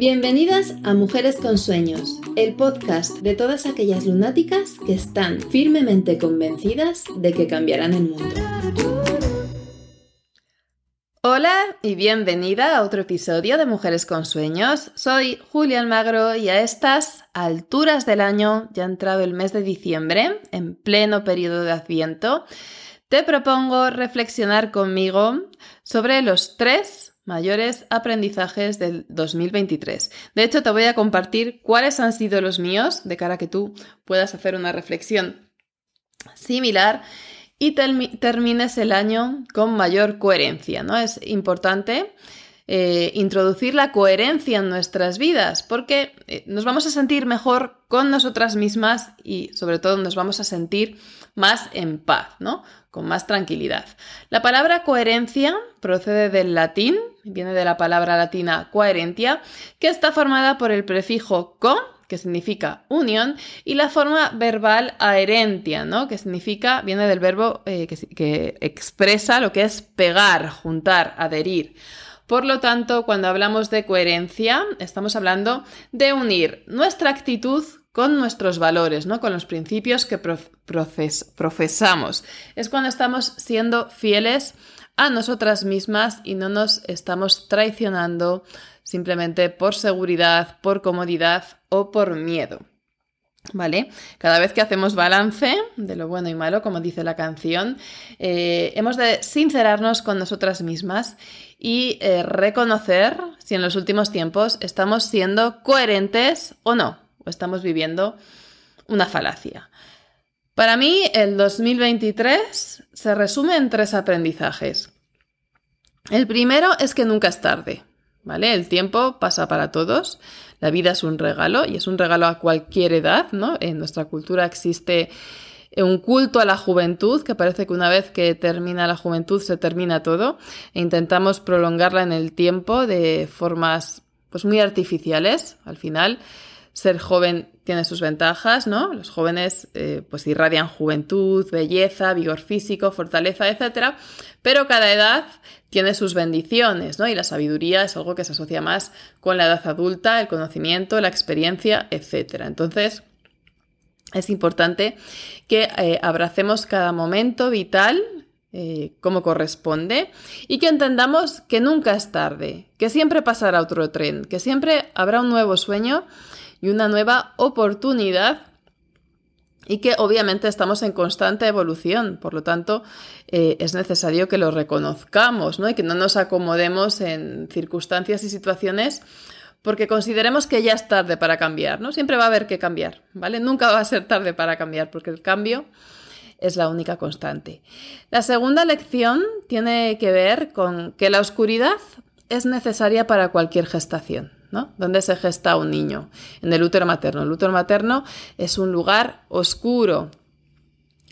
Bienvenidas a Mujeres con Sueños, el podcast de todas aquellas lunáticas que están firmemente convencidas de que cambiarán el mundo. Hola y bienvenida a otro episodio de Mujeres con Sueños. Soy Julia Almagro y a estas alturas del año, ya ha entrado el mes de diciembre, en pleno periodo de Adviento, te propongo reflexionar conmigo sobre los tres mayores aprendizajes del 2023. De hecho, te voy a compartir cuáles han sido los míos de cara a que tú puedas hacer una reflexión similar y termines el año con mayor coherencia. ¿no? Es importante eh, introducir la coherencia en nuestras vidas porque eh, nos vamos a sentir mejor con nosotras mismas y sobre todo nos vamos a sentir más en paz, ¿no? Con más tranquilidad. La palabra coherencia procede del latín, viene de la palabra latina coherentia, que está formada por el prefijo co, que significa unión, y la forma verbal aherentia, ¿no? que significa, viene del verbo eh, que, que expresa lo que es pegar, juntar, adherir. Por lo tanto, cuando hablamos de coherencia, estamos hablando de unir nuestra actitud con nuestros valores, ¿no? con los principios que profesamos. Es cuando estamos siendo fieles a nosotras mismas y no nos estamos traicionando simplemente por seguridad, por comodidad o por miedo. ¿Vale? Cada vez que hacemos balance de lo bueno y malo, como dice la canción, eh, hemos de sincerarnos con nosotras mismas y eh, reconocer si en los últimos tiempos estamos siendo coherentes o no o estamos viviendo una falacia. Para mí, el 2023 se resume en tres aprendizajes. El primero es que nunca es tarde, ¿vale? El tiempo pasa para todos. La vida es un regalo y es un regalo a cualquier edad, ¿no? En nuestra cultura existe un culto a la juventud, que parece que una vez que termina la juventud se termina todo, e intentamos prolongarla en el tiempo de formas pues muy artificiales. Al final, ser joven tiene sus ventajas, ¿no? Los jóvenes eh, pues irradian juventud, belleza, vigor físico, fortaleza, etc. Pero cada edad tiene sus bendiciones, ¿no? Y la sabiduría es algo que se asocia más con la edad adulta, el conocimiento, la experiencia, etc. Entonces, es importante que eh, abracemos cada momento vital eh, como corresponde y que entendamos que nunca es tarde, que siempre pasará otro tren, que siempre habrá un nuevo sueño y una nueva oportunidad y que obviamente estamos en constante evolución, por lo tanto eh, es necesario que lo reconozcamos ¿no? y que no nos acomodemos en circunstancias y situaciones porque consideremos que ya es tarde para cambiar, ¿no? Siempre va a haber que cambiar, ¿vale? Nunca va a ser tarde para cambiar porque el cambio es la única constante. La segunda lección tiene que ver con que la oscuridad es necesaria para cualquier gestación. ¿No? ¿Dónde se gesta un niño? En el útero materno. El útero materno es un lugar oscuro,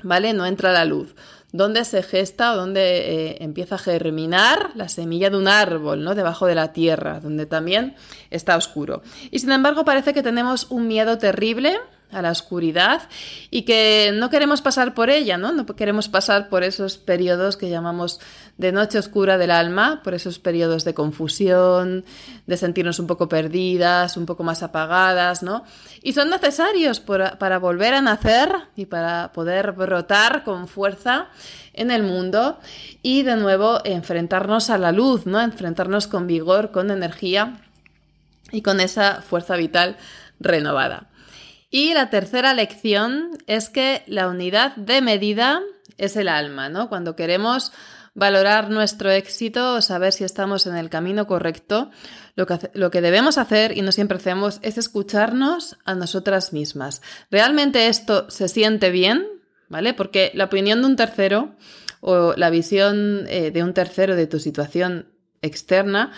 ¿vale? No entra la luz. ¿Dónde se gesta o dónde eh, empieza a germinar la semilla de un árbol, ¿no? Debajo de la tierra, donde también está oscuro. Y sin embargo parece que tenemos un miedo terrible a la oscuridad y que no queremos pasar por ella, ¿no? No queremos pasar por esos periodos que llamamos de noche oscura del alma, por esos periodos de confusión, de sentirnos un poco perdidas, un poco más apagadas, ¿no? Y son necesarios para volver a nacer y para poder brotar con fuerza en el mundo y de nuevo enfrentarnos a la luz, ¿no? Enfrentarnos con vigor, con energía y con esa fuerza vital renovada. Y la tercera lección es que la unidad de medida es el alma, ¿no? Cuando queremos valorar nuestro éxito o saber si estamos en el camino correcto, lo que, lo que, debemos hacer, y no siempre hacemos, es escucharnos a nosotras mismas. ¿Realmente esto se siente bien? ¿Vale? Porque la opinión de un tercero o la visión eh, de un tercero de tu situación externa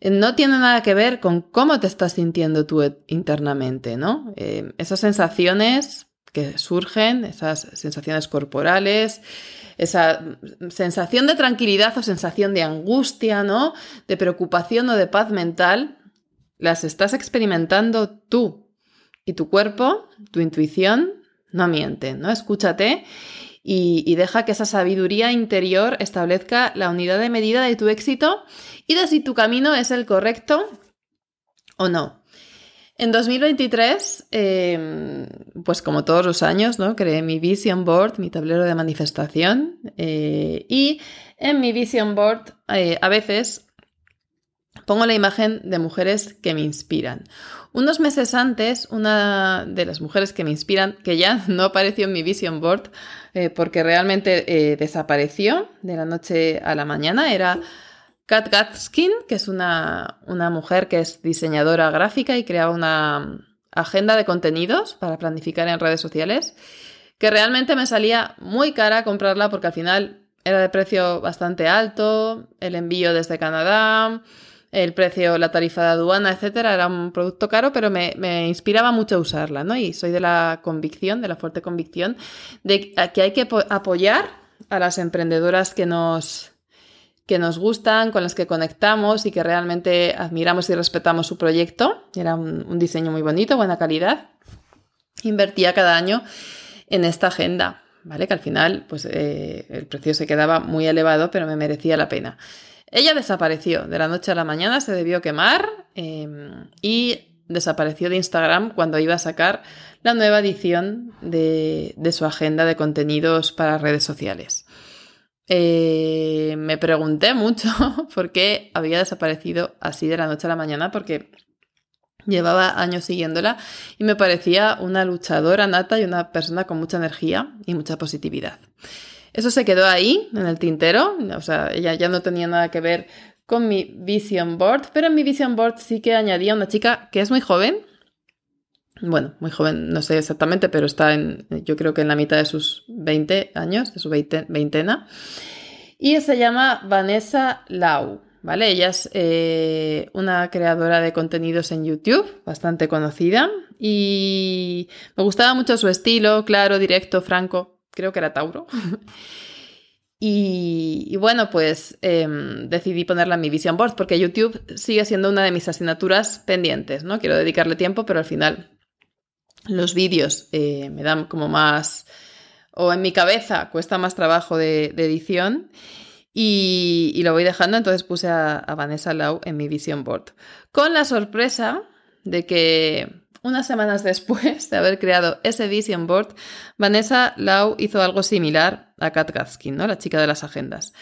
no tiene nada que ver con cómo te estás sintiendo tú internamente, ¿no? Eh, esas sensaciones que surgen, esas sensaciones corporales, esa sensación de tranquilidad o sensación de angustia, ¿no? De preocupación o de paz mental, las estás experimentando tú. Y tu cuerpo, tu intuición, no mienten, ¿no? Escúchate y, deja que esa sabiduría interior establezca la unidad de medida de tu éxito y de si tu camino es el correcto ¿O no? En 2023, em, pues como todos los años, ¿no? creé mi Vision Board, mi tablero de manifestación. Eh, y en mi Vision Board eh, a veces pongo la imagen de mujeres que me inspiran. Unos meses antes, una de las mujeres que me inspiran, que ya no apareció en mi Vision Board eh, porque realmente desapareció de la noche a la mañana, era Kat Gatskin, que es una, mujer que es diseñadora gráfica y creaba una agenda de contenidos para planificar en redes sociales, que realmente me salía muy cara comprarla porque al final era de precio bastante alto, el envío desde Canadá, el precio, la tarifa de aduana, etcétera, era un producto caro, pero me, me, inspiraba mucho usarla, ¿no? Y soy de la convicción, de la fuerte convicción, de que hay que apoyar a las emprendedoras que nos, que nos gustan, con las que conectamos y que realmente admiramos y respetamos su proyecto. Era un, diseño muy bonito, buena calidad. Invertía cada año en esta agenda, ¿vale? Que al final, pues eh, el precio se quedaba muy elevado, pero me merecía la pena. Ella desapareció de la noche a la mañana, se debió quemar em, y desapareció de Instagram cuando iba a sacar la nueva edición de su agenda de contenidos para redes sociales. Eh, me pregunté mucho por qué había desaparecido así de la noche a la mañana, porque llevaba años siguiéndola y me parecía una luchadora nata y una persona con mucha energía y mucha positividad. Eso se quedó ahí, en el tintero, o sea, ella ya no tenía nada que ver con mi vision board, pero en mi vision board sí que añadía una chica que es muy joven, bueno, muy joven, no sé exactamente, pero está en, yo creo que en la mitad de sus 20 años, de su veintena. Y se llama Vanessa Lau, ¿vale? Ella es eh, una creadora de contenidos en YouTube, bastante conocida. Y me gustaba mucho su estilo, claro, directo, franco. Creo que era Tauro. Y, bueno, pues em, decidí ponerla en mi vision board porque YouTube sigue siendo una de mis asignaturas pendientes, ¿no? Quiero dedicarle tiempo, pero al final los vídeos eh, me dan como más, o en mi cabeza cuesta más trabajo de, edición y, lo voy dejando, entonces puse a, Vanessa Lau en mi vision board. Con la sorpresa de que unas semanas después de haber creado ese vision board, Vanessa Lau hizo algo similar a Kat Gatskin, ¿no? la chica de las agendas.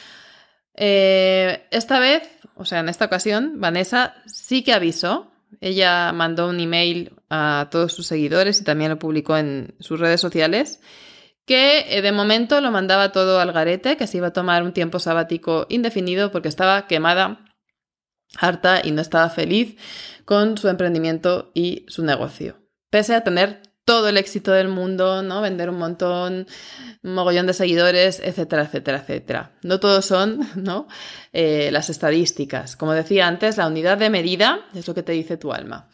Eh, esta vez, o sea, en esta ocasión, Vanessa sí que avisó ella mandó un email a todos sus seguidores y también lo publicó en sus redes sociales que eh, de momento lo mandaba todo al garete, que se iba a tomar un tiempo sabático indefinido porque estaba quemada, harta y no estaba feliz con su emprendimiento y su negocio. Pese a tener todo el éxito del mundo, ¿no? Vender un montón, un mogollón de seguidores, etcétera, etcétera, etcétera. No todos son, ¿no? Eh, las estadísticas. Como decía antes, la unidad de medida es lo que te dice tu alma.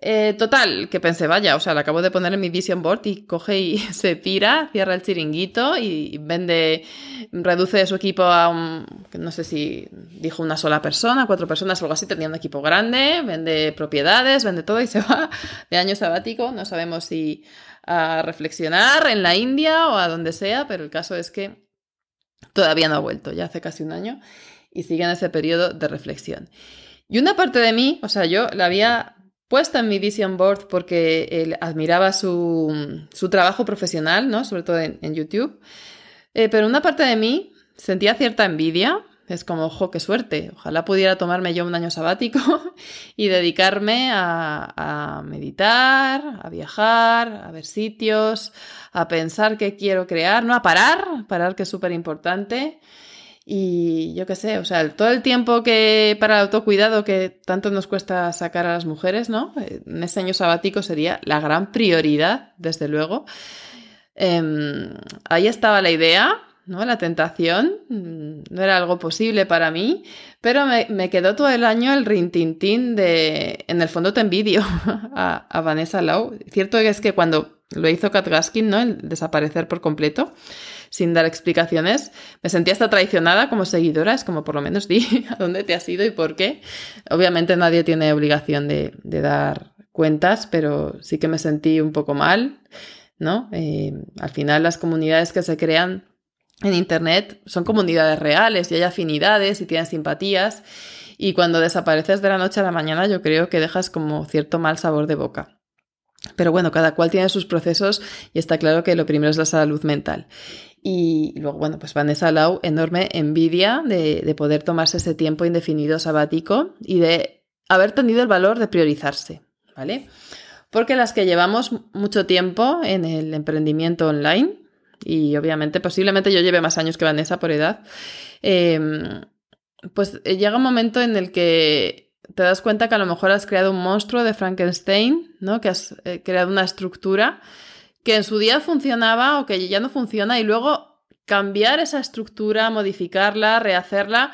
Eh, total, que pensé, vaya, o sea, la acabo de poner en mi vision board y coge y se tira, cierra el chiringuito y vende, reduce su equipo a un, no sé si dijo una sola persona, cuatro personas, algo así, tenía un equipo grande, vende propiedades, vende todo y se va de año sabático. No sabemos si a reflexionar en la India o a donde sea, pero el caso es que todavía no ha vuelto, ya hace casi un año y sigue en ese periodo de reflexión. Y una parte de mí, o sea, yo la había puesta en mi vision board porque él admiraba su, trabajo profesional, ¿no? Sobre todo en, YouTube. Eh, pero una parte de mí sentía cierta envidia. Es como, ojo, qué suerte. Ojalá pudiera tomarme yo un año sabático y dedicarme a, a meditar, a viajar, a ver sitios, a pensar qué quiero crear, no a parar, parar que es súper importante. Y yo qué sé, o sea, todo el tiempo que para el autocuidado que tanto nos cuesta sacar a las mujeres, ¿no? En ese año sabático sería la gran prioridad, desde luego. Em, ahí estaba la idea, ¿no? La tentación, no era algo posible para mí, pero me, quedó todo el año el rintintín de, en el fondo te envidio a, a Vanessa Lau. Cierto es que cuando lo hizo Kat Gaskin, ¿no? El desaparecer por completo sin dar explicaciones. Me sentía hasta traicionada como seguidora, es como por lo menos di a dónde te has ido y por qué. Obviamente nadie tiene obligación de, dar cuentas, pero sí que me sentí un poco mal, ¿no? Eh, al final las comunidades que se crean en Internet son comunidades reales y hay afinidades y tienen simpatías. Y cuando desapareces de la noche a la mañana, yo creo que dejas como cierto mal sabor de boca. Pero bueno, cada cual tiene sus procesos y está claro que lo primero es la salud mental. Y luego, bueno, pues Vanessa Lau, enorme envidia de, de poder tomarse ese tiempo indefinido sabático y de haber tenido el valor de priorizarse, ¿vale? Porque las que llevamos mucho tiempo en el emprendimiento online, y obviamente posiblemente yo lleve más años que Vanessa por edad, em, pues eh, llega un momento en el que te das cuenta que a lo mejor has creado un monstruo de Frankenstein, ¿no? Que has eh, creado una estructura que en su día funcionaba o que ya no funciona y luego cambiar esa estructura, modificarla, rehacerla,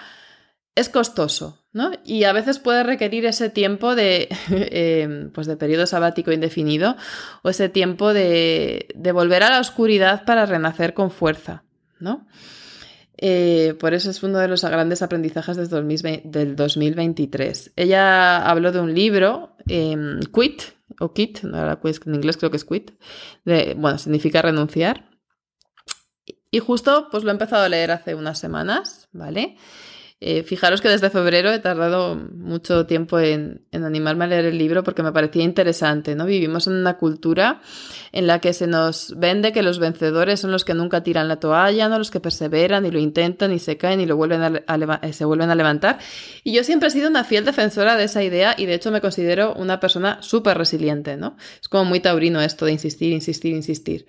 es costoso. ¿no? Y a veces puede requerir ese tiempo de, em, pues de periodo sabático indefinido o ese tiempo de, de, volver a la oscuridad para renacer con fuerza, ¿no? Eh, por eso es uno de los grandes aprendizajes del 2023. Ella habló de un libro, em, Quit, o Quit, en inglés creo que es Quit, bueno, significa renunciar. Y justo pues lo he empezado a leer hace unas semanas, ¿vale? Eh, fijaros que desde febrero he tardado mucho tiempo en, animarme a leer el libro porque me parecía interesante, ¿no? Vivimos en una cultura en la que se nos vende que los vencedores son los que nunca tiran la toalla, ¿no? Los que perseveran y lo intentan y se caen y lo vuelven a, eh, se vuelven a levantar. Y yo siempre he sido una fiel defensora de esa idea y de hecho me considero una persona súper resiliente, ¿no? Es como muy taurino esto de insistir, insistir, insistir.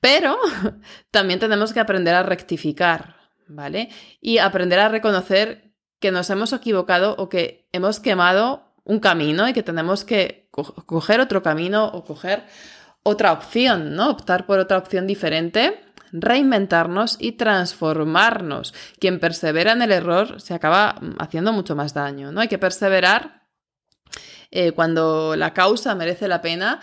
Pero también tenemos que aprender a rectificar, ¿vale? Y aprender a reconocer que nos hemos equivocado o que hemos quemado un camino y que tenemos que coger otro camino o coger otra opción, ¿no? Optar por otra opción diferente, reinventarnos y transformarnos. Quien persevera en el error se acaba haciendo mucho más daño, ¿no? Hay que perseverar eh, cuando la causa merece la pena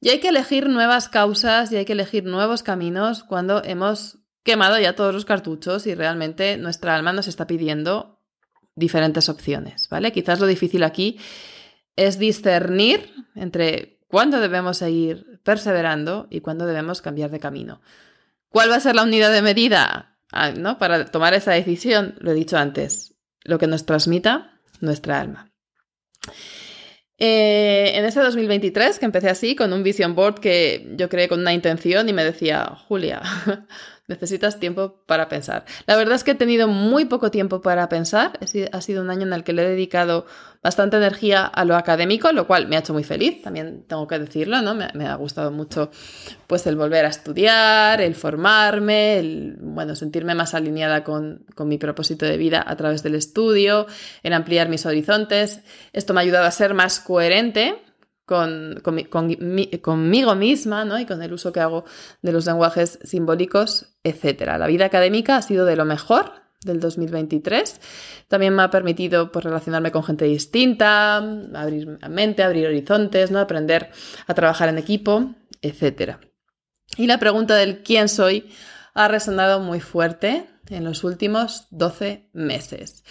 y hay que elegir nuevas causas y hay que elegir nuevos caminos cuando hemos quemado ya todos los cartuchos y realmente nuestra alma nos está pidiendo diferentes opciones, ¿vale? Quizás lo difícil aquí es discernir entre cuándo debemos seguir perseverando y cuándo debemos cambiar de camino. ¿Cuál va a ser la unidad de medida? Ah, ¿no? Para tomar esa decisión, lo he dicho antes, lo que nos transmita nuestra alma. Eh, en ese 2023, que empecé así, con un vision board que yo creé con una intención y me decía, Julia, Necesitas tiempo para pensar. La verdad es que he tenido muy poco tiempo para pensar. Ha sido un año en el que le he dedicado bastante energía a lo académico, lo cual me ha hecho muy feliz, también tengo que decirlo, ¿no? Me, ha gustado mucho pues el volver a estudiar, el formarme, el bueno, sentirme más alineada con, con mi propósito de vida a través del estudio, el ampliar mis horizontes. Esto me ha ayudado a ser más coherente con, conmigo misma ¿no? y con el uso que hago de los lenguajes simbólicos, etc. La vida académica ha sido de lo mejor del 2023. También me ha permitido pues, relacionarme con gente distinta, abrir mente, abrir horizontes, ¿no? aprender a trabajar en equipo, etc. Y la pregunta del quién soy ha resonado muy fuerte en los últimos 12 meses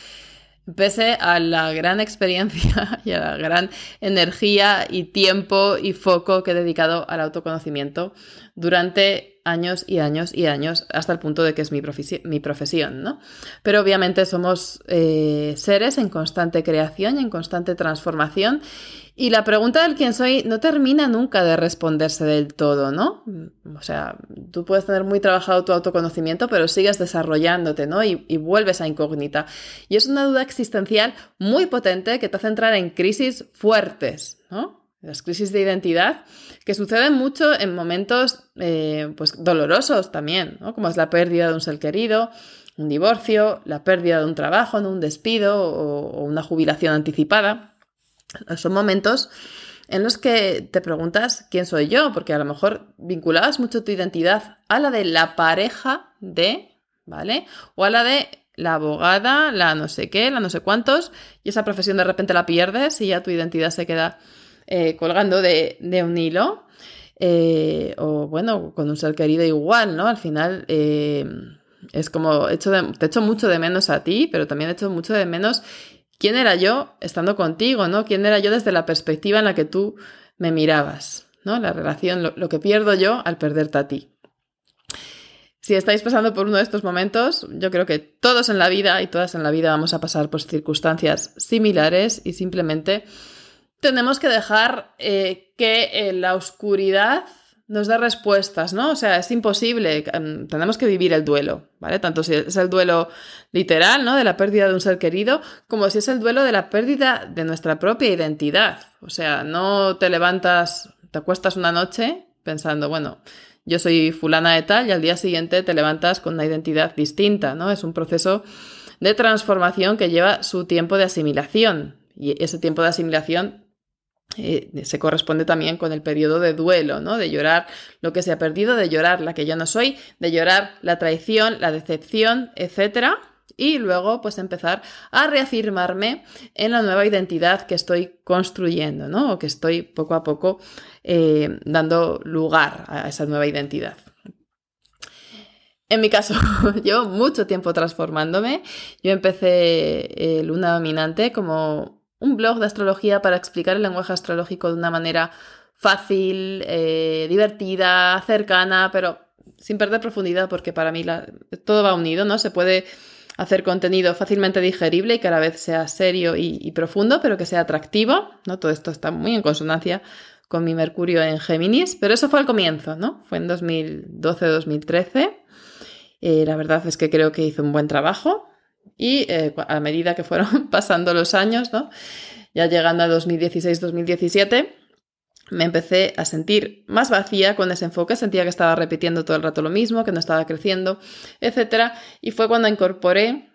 pese a la gran experiencia y a la gran energía y tiempo y foco que he dedicado al autoconocimiento durante años y años y años hasta el punto de que es mi, mi profesión, ¿no? Pero obviamente somos eh, seres en constante creación y en constante transformación y la pregunta del quién soy no termina nunca de responderse del todo, ¿no? O sea, tú puedes tener muy trabajado tu autoconocimiento, pero sigues desarrollándote, ¿no? Y, vuelves a incógnita. Y es una duda existencial muy potente que te hace entrar en crisis fuertes, ¿no? Las crisis de identidad que suceden mucho en momentos eh, pues dolorosos también, ¿no? como es la pérdida de un ser querido, un divorcio, la pérdida de un trabajo, un despido o, una jubilación anticipada. Son momentos en los que te preguntas quién soy yo, porque a lo mejor vinculabas mucho tu identidad a la de la pareja de, ¿vale? O a la de la abogada, la no sé qué, la no sé cuántos, y esa profesión de repente la pierdes y ya tu identidad se queda eh, colgando de, un hilo. Eh, o bueno, con un ser querido igual, ¿no? Al final eh, es como, hecho te echo mucho de menos a ti, pero también he hecho mucho de menos quién era yo estando contigo, ¿no? ¿Quién era yo desde la perspectiva en la que tú me mirabas, ¿no? La relación, lo, que pierdo yo al perderte a ti. Si estáis pasando por uno de estos momentos, yo creo que todos en la vida y todas en la vida vamos a pasar por circunstancias similares y simplemente tenemos que dejar eh, que eh, la oscuridad nos dé respuestas, ¿no? O sea, es imposible, em, tenemos que vivir el duelo, ¿vale? Tanto si es el duelo literal, ¿no? De la pérdida de un ser querido, como si es el duelo de la pérdida de nuestra propia identidad. O sea, no te levantas, te acuestas una noche pensando, bueno, yo soy fulana de tal y al día siguiente te levantas con una identidad distinta, ¿no? Es un proceso de transformación que lleva su tiempo de asimilación y ese tiempo de asimilación eh, se corresponde también con el periodo de duelo, ¿no? De llorar lo que se ha perdido, de llorar la que yo no soy, de llorar la traición, la decepción, etcétera y luego pues empezar a reafirmarme en la nueva identidad que estoy construyendo, ¿no? O que estoy poco a poco eh, dando lugar a esa nueva identidad. En mi caso, llevo mucho tiempo transformándome. Yo empecé Luna Dominante como un blog de astrología para explicar el lenguaje astrológico de una manera fácil, eh, divertida, cercana, pero sin perder profundidad, porque para mí todo va unido, ¿no? Se puede hacer contenido fácilmente digerible y que a la vez sea serio y, profundo, pero que sea atractivo, ¿no? Todo esto está muy en consonancia con mi Mercurio en Géminis, pero eso fue al comienzo, ¿no? Fue en 2012-2013. Eh, la verdad es que creo que hizo un buen trabajo y eh, a medida que fueron pasando los años, ¿no? Ya llegando a 2016-2017, me empecé a sentir más vacía con ese enfoque, sentía que estaba repitiendo todo el rato lo mismo, que no estaba creciendo, etc. Y fue cuando incorporé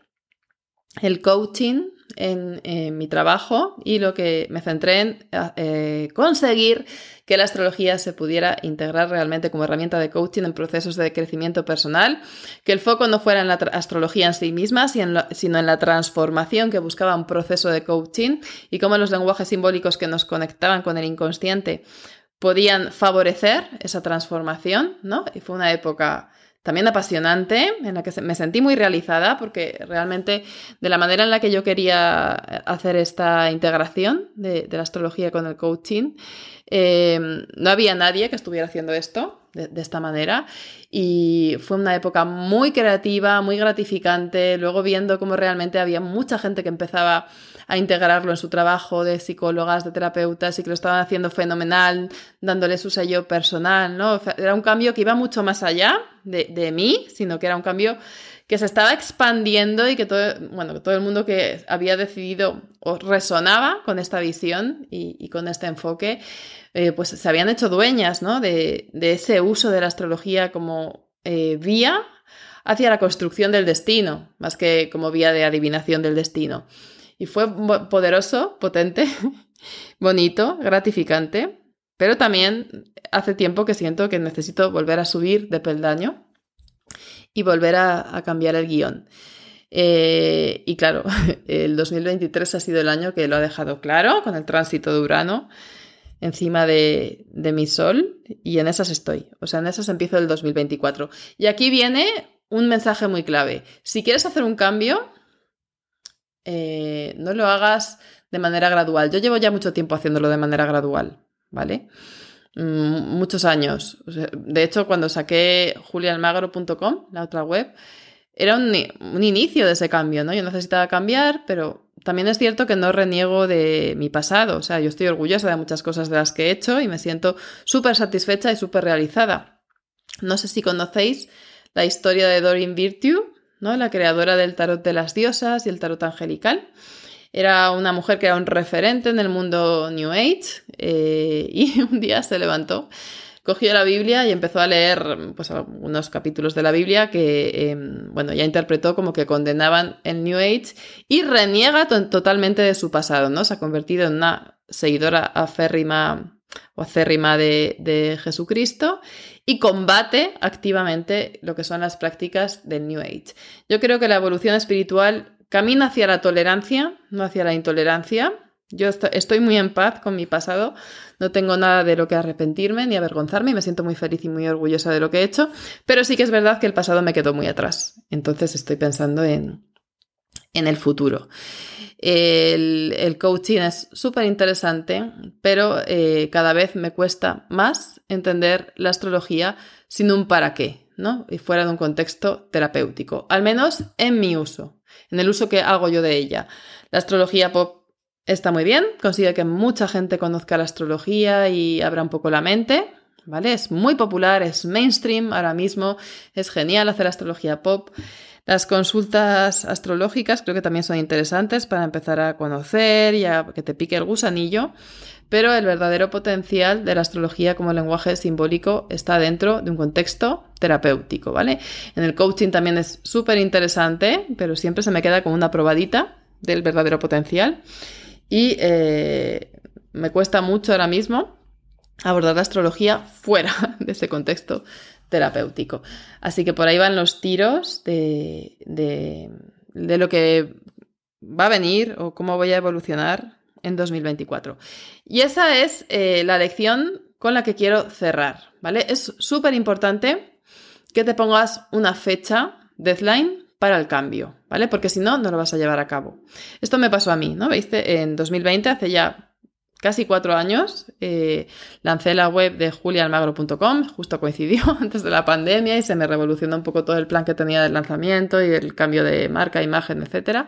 el coaching en, mi trabajo y lo que me centré en eh, conseguir que la astrología se pudiera integrar realmente como herramienta de coaching en procesos de crecimiento personal, que el foco no fuera en la astrología en sí misma, sino en la transformación que buscaba un proceso de coaching y cómo los lenguajes simbólicos que nos conectaban con el inconsciente podían favorecer esa transformación, ¿no? Y fue una época también apasionante, en la que me sentí muy realizada, porque realmente de la manera en la que yo quería hacer esta integración de, la astrología con el coaching, eh, no había nadie que estuviera haciendo esto de, de, esta manera. Y fue una época muy creativa, muy gratificante, luego viendo cómo realmente había mucha gente que empezaba a integrarlo en su trabajo de psicólogas, de terapeutas y que lo estaban haciendo fenomenal, dándole su sello personal, ¿no? Era un cambio que iba mucho más allá de, de mí, sino que era un cambio que se estaba expandiendo y que todo, bueno, todo el mundo que había decidido o resonaba con esta visión y, con este enfoque, eh, pues se habían hecho dueñas ¿no? de, ese uso de la astrología como eh, vía hacia la construcción del destino, más que como vía de adivinación del destino. Y fue poderoso, potente, bonito, gratificante, pero también hace tiempo que siento que necesito volver a subir de peldaño y volver a, cambiar el guion. Eh, y claro, el 2023 ha sido el año que lo ha dejado claro con el tránsito de Urano encima de, de, mi Sol y en esas estoy. O sea, en esas empiezo el 2024. Y aquí viene un mensaje muy clave. Si quieres hacer un cambio, eh, no lo hagas de manera gradual. Yo llevo ya mucho tiempo haciéndolo de manera gradual, ¿vale? Mm, muchos años. de hecho, cuando saqué julialmagro.com, la otra web, era un, inicio de ese cambio, ¿no? Yo necesitaba cambiar, pero también es cierto que no reniego de mi pasado. O sea, yo estoy orgullosa de muchas cosas de las que he hecho y me siento súper satisfecha y súper realizada. No sé si conocéis la historia de Doreen Virtue, la creadora del tarot de las diosas y el tarot angelical. Era una mujer que era un referente en el mundo New Age eh, y un día se levantó, cogió la Biblia y empezó a leer pues, algunos capítulos de la Biblia que em, bueno, ya interpretó como que condenaban el New Age y reniega totalmente de su pasado. ¿no? Se ha convertido en una seguidora aférrima o acérrima de, de Jesucristo y combate activamente lo que son las prácticas del New Age. Yo creo que la evolución espiritual camina hacia la tolerancia, no hacia la intolerancia. Yo estoy muy en paz con mi pasado, no tengo nada de lo que arrepentirme ni avergonzarme y me siento muy feliz y muy orgullosa de lo que he hecho, pero sí que es verdad que el pasado me quedó muy atrás. Entonces estoy pensando en, en el futuro. El, coaching es súper interesante, pero eh, cada vez me cuesta más entender la astrología sin un para qué, ¿no? Y fuera de un contexto terapéutico, al menos en mi uso, en el uso que hago yo de ella. La astrología pop está muy bien, consigue que mucha gente conozca la astrología y abra un poco la mente, ¿vale? Es muy popular, es mainstream ahora mismo, es genial hacer astrología pop. Las consultas astrológicas creo que también son interesantes para empezar a conocer y a que te pique el gusanillo, pero el verdadero potencial de la astrología como lenguaje simbólico está dentro de un contexto terapéutico, ¿vale? En el coaching también es súper interesante, pero siempre se me queda como una probadita del verdadero potencial y eh, me cuesta mucho ahora mismo abordar la astrología fuera de ese contexto terapéutico. Así que por ahí van los tiros de, lo que va a venir o cómo voy a evolucionar en 2024. Y esa es eh, la lección con la que quiero cerrar, ¿vale? Es súper importante que te pongas una fecha, deadline, para el cambio, ¿vale? Porque si no, no lo vas a llevar a cabo. Esto me pasó a mí, ¿no? ¿Veiste? En 2020, hace ya casi cuatro años, eh, lancé la web de julialmagro.com, justo coincidió antes de la pandemia y se me revolucionó un poco todo el plan que tenía del lanzamiento y el cambio de marca, imagen, etcétera.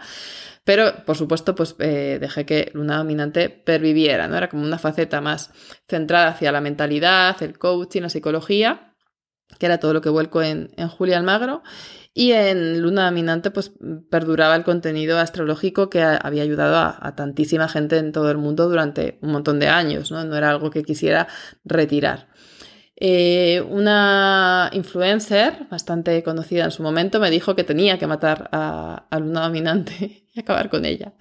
Pero, por supuesto, pues eh, dejé que Luna Dominante perviviera, ¿no? Era como una faceta más centrada hacia la mentalidad, el coaching, la psicología, que era todo lo que vuelco en, en Julia Almagro. Y en Luna Dominante, pues perduraba el contenido astrológico que había ayudado a, tantísima gente en todo el mundo durante un montón de años, ¿no? No era algo que quisiera retirar. Eh, una influencer bastante conocida en su momento me dijo que tenía que matar a, a Luna Dominante y acabar con ella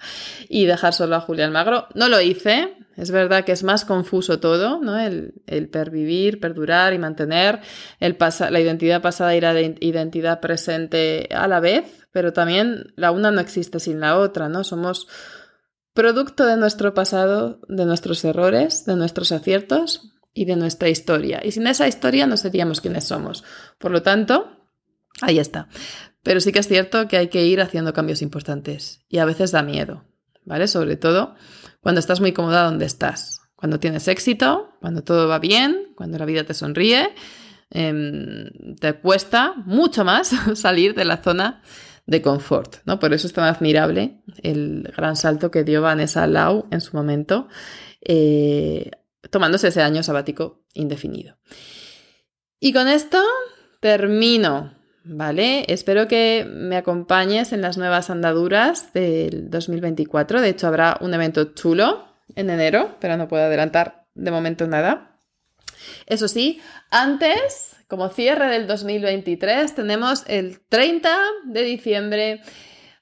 y dejar solo a Julián Magro. No lo hice, es verdad que es más confuso todo, ¿no? El, pervivir, perdurar y mantener la identidad pasada y la identidad presente a la vez, pero también la una no existe sin la otra, ¿no? Somos producto de nuestro pasado, de nuestros errores, de nuestros aciertos y de nuestra historia. Y sin esa historia no seríamos quienes somos. Por lo tanto, ahí está. Pero sí que es cierto que hay que ir haciendo cambios importantes y a veces da miedo, ¿vale? Sobre todo cuando estás muy cómoda donde estás, cuando tienes éxito, cuando todo va bien, cuando la vida te sonríe, em, te cuesta mucho más salir de la zona de confort, ¿no? Por eso es tan admirable el gran salto que dio Vanessa Lau en su momento, eh, tomándose ese año sabático indefinido. Y con esto termino, ¿vale? Espero que me acompañes en las nuevas andaduras del 2024. De hecho, habrá un evento chulo en enero, pero no puedo adelantar de momento nada. Eso sí, antes, como cierre del 2023, tenemos el 30 de diciembre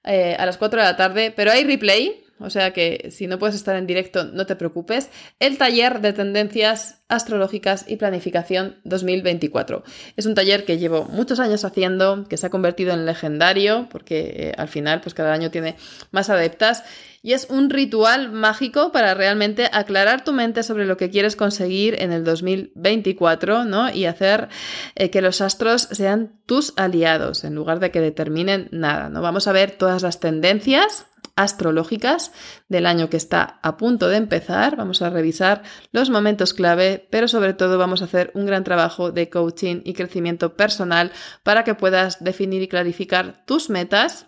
eh, a las 4 de la tarde, pero hay replay, o sea que si no puedes estar en directo, no te preocupes, el taller de tendencias astrológicas y planificación 2024. Es un taller que llevo muchos años haciendo, que se ha convertido en legendario, porque eh, al final pues cada año tiene más adeptas y es un ritual mágico para realmente aclarar tu mente sobre lo que quieres conseguir en el 2024, ¿no? Y hacer eh, que los astros sean tus aliados en lugar de que determinen nada, ¿no? Vamos a ver todas las tendencias astrológicas del año que está a punto de empezar. Vamos a revisar los momentos clave, pero sobre todo vamos a hacer un gran trabajo de coaching y crecimiento personal para que puedas definir y clarificar tus metas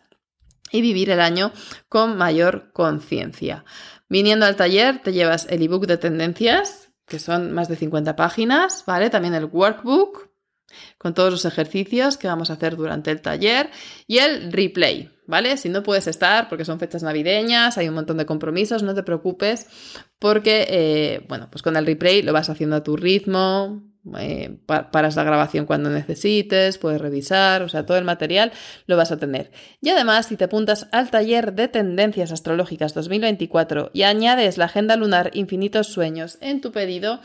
y vivir el año con mayor conciencia. Viniendo al taller te llevas el ebook de tendencias, que son más de 50 páginas, ¿vale? También el workbook con todos los ejercicios que vamos a hacer durante el taller y el replay, ¿vale? Si no puedes estar porque son fechas navideñas, hay un montón de compromisos, no te preocupes porque, eh, bueno, pues con el replay lo vas haciendo a tu ritmo, eh, paras la grabación cuando necesites, puedes revisar, o sea, todo el material lo vas a tener. Y además, si te apuntas al taller de tendencias astrológicas 2024 y añades la agenda lunar Infinitos Sueños en tu pedido,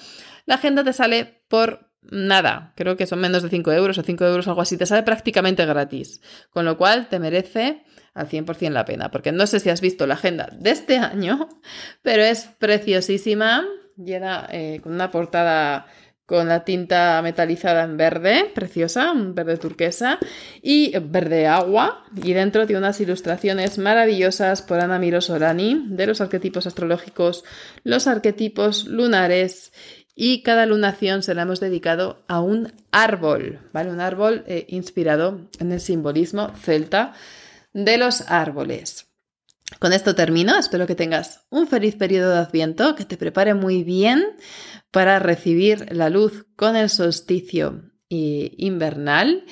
la agenda te sale por nada, creo que son menos de 5 euros o 5 euros, algo así, te sale prácticamente gratis, con lo cual te merece al 100% la pena, porque no sé si has visto la agenda de este año, pero es preciosísima, llena eh, con una portada con la tinta metalizada en verde, preciosa, un verde turquesa y verde agua. Y dentro tiene unas ilustraciones maravillosas por Ana Miro Sorani de los arquetipos astrológicos, los arquetipos lunares y cada lunación se la hemos dedicado a un árbol, ¿vale? Un árbol eh, inspirado en el simbolismo celta de los árboles. Con esto termino, espero que tengas un feliz periodo de Adviento, que te prepare muy bien para recibir la luz con el solsticio invernal.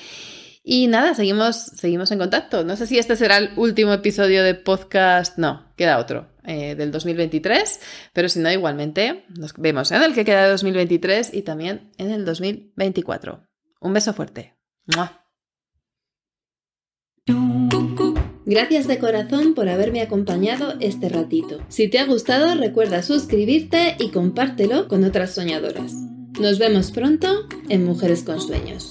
Y nada, seguimos, seguimos en contacto. No sé si este será el último episodio de podcast, no, queda otro, eh, del 2023, pero si no, igualmente nos vemos en el que queda de 2023 y también en el 2024. Un beso fuerte. Gracias de corazón por haberme acompañado este ratito. Si te ha gustado, recuerda suscribirte y compártelo con otras soñadoras. Nos vemos pronto en Mujeres con Sueños.